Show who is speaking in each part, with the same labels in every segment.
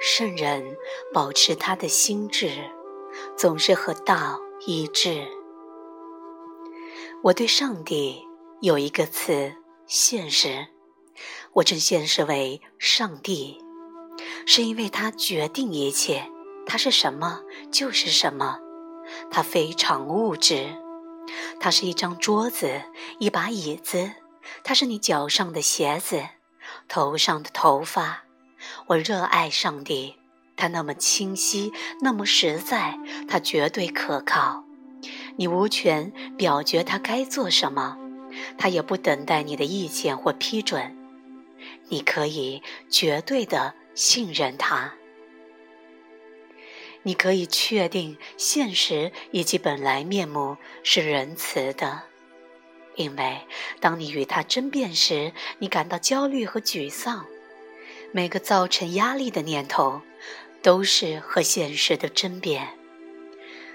Speaker 1: 圣人保持他的心智，总是和道一致。我对上帝有一个词：现实。我称现实为上帝，是因为他决定一切，他是什么就是什么，他非常物质，他是一张桌子，一把椅子，他是你脚上的鞋子，头上的头发。我热爱上帝，他那么清晰，那么实在，他绝对可靠。你无权表决他该做什么，他也不等待你的意见或批准。你可以绝对的信任他。你可以确定现实以及本来面目是仁慈的，因为当你与他争辩时，你感到焦虑和沮丧。每个造成压力的念头，都是和现实的争辩。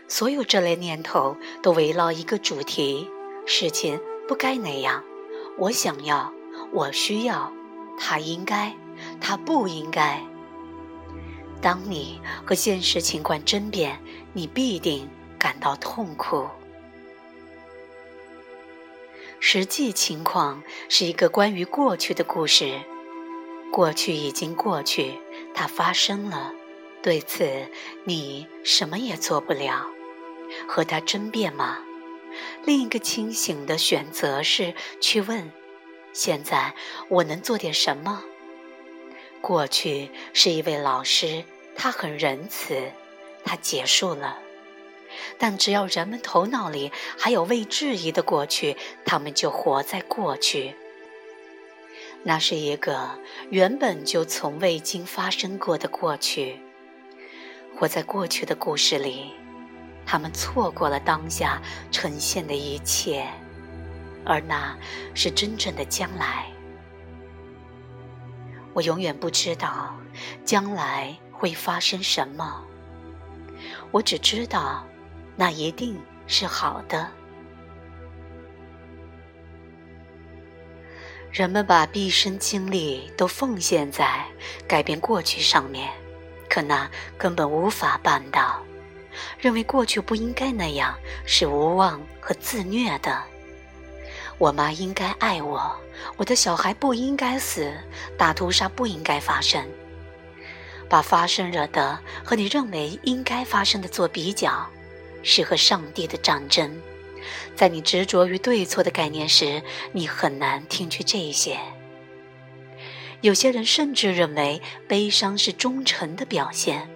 Speaker 1: 所有这类念头都围绕一个主题：事情不该那样。我想要，我需要，他应该，他不应该。当你和现实情况争辩，你必定感到痛苦。实际情况是一个关于过去的故事。过去已经过去，它发生了，对此你什么也做不了。和他争辩吗？另一个清醒的选择是去问：现在我能做点什么？过去是一位老师，他很仁慈，他结束了。但只要人们头脑里还有未质疑的过去，他们就活在过去。那是一个原本就从未经发生过的过去。活在过去的故事里，他们错过了当下呈现的一切，而那是真正的将来。我永远不知道将来会发生什么，我只知道那一定是好的。人们把毕生精力都奉献在改变过去上面，可那根本无法办到。认为过去不应该那样是无望和自虐的。我妈应该爱我，我的小孩不应该死，大屠杀不应该发生。把发生惹的和你认为应该发生的做比较，是和上帝的战争。在你执着于对错的概念时，你很难听取这些。有些人甚至认为悲伤是忠诚的表现，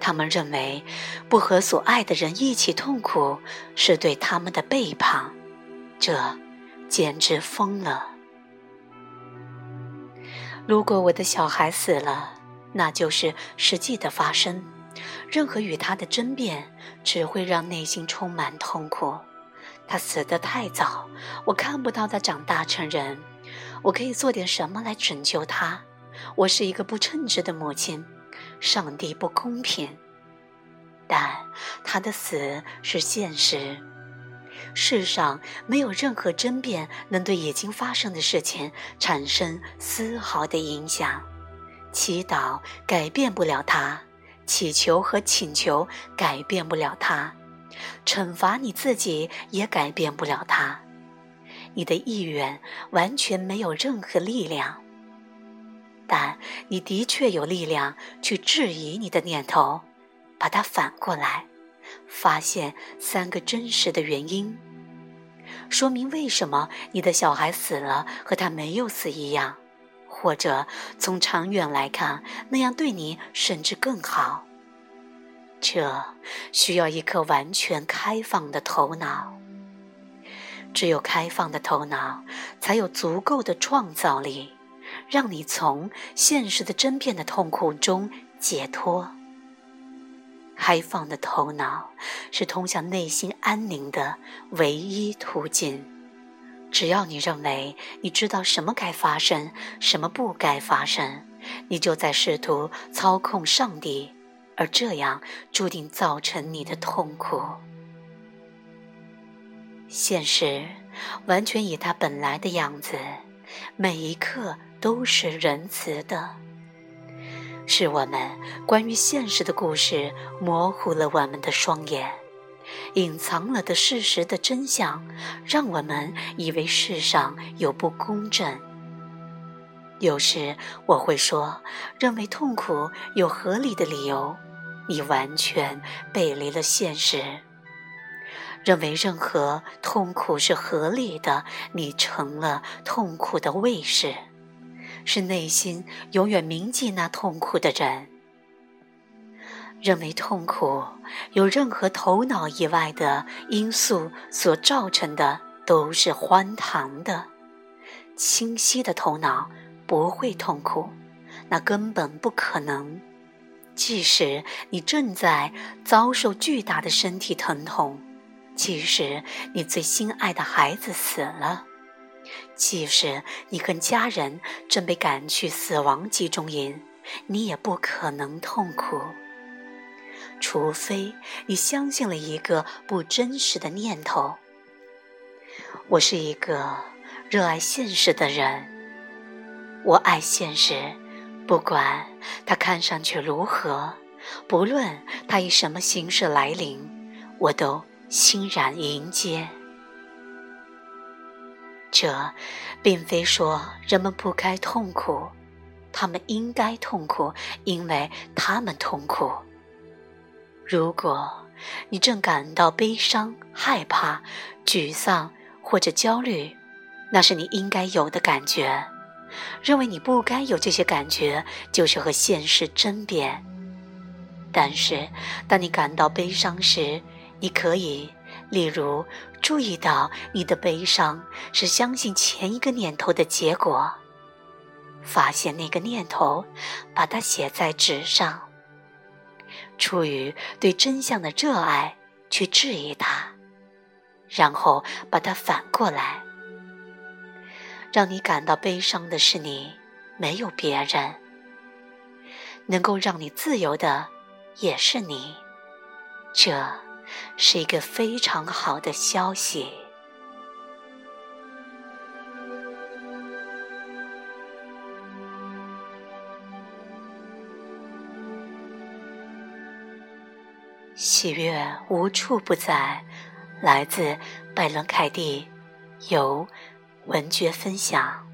Speaker 1: 他们认为不和所爱的人一起痛苦是对他们的背叛，这简直疯了。如果我的小孩死了，那就是实际的发生。任何与他的争辩只会让内心充满痛苦。他死得太早，我看不到他长大成人。我可以做点什么来拯救他？我是一个不称职的母亲，上帝不公平。但他的死是现实。世上没有任何争辩能对已经发生的事情产生丝毫的影响。祈祷改变不了他，祈求和请求改变不了他。惩罚你自己也改变不了他，你的意愿完全没有任何力量，但你的确有力量去质疑你的念头，把它反过来，发现三个真实的原因，说明为什么你的小孩死了和他没有死一样，或者从长远来看，那样对你甚至更好。这需要一颗完全开放的头脑。只有开放的头脑，才有足够的创造力，让你从现实的争辩的痛苦中解脱。开放的头脑是通向内心安宁的唯一途径。只要你认为你知道什么该发生，什么不该发生，你就在试图操控上帝。而这样注定造成你的痛苦。现实完全以它本来的样子，每一刻都是仁慈的。是我们关于现实的故事模糊了我们的双眼，隐藏了的事实的真相，让我们以为世上有不公正。有时我会说，认为痛苦有合理的理由，你完全背离了现实；认为任何痛苦是合理的，你成了痛苦的卫士。是内心永远铭记那痛苦的人，认为痛苦有任何头脑以外的因素所造成的都是荒唐的。清晰的头脑不会痛苦，那根本不可能。即使你正在遭受巨大的身体疼痛，即使你最心爱的孩子死了。即使你跟家人正被赶去死亡集中营，你也不可能痛苦，除非你相信了一个不真实的念头。我是一个热爱现实的人，我爱现实，不管它看上去如何，不论它以什么形式来临，我都欣然迎接。这，并非说人们不该痛苦，他们应该痛苦，因为他们痛苦。如果你正感到悲伤、害怕、沮丧或者焦虑，那是你应该有的感觉。认为你不该有这些感觉，就是和现实争辩。但是，当你感到悲伤时，你可以。例如，注意到你的悲伤是相信前一个念头的结果，发现那个念头，把它写在纸上，出于对真相的热爱去质疑它，然后把它反过来。让你感到悲伤的是你，没有别人。能够让你自由的也是你，这。是一个非常好的消息。喜悦无处不在，来自拜伦·凯蒂，由文觉分享。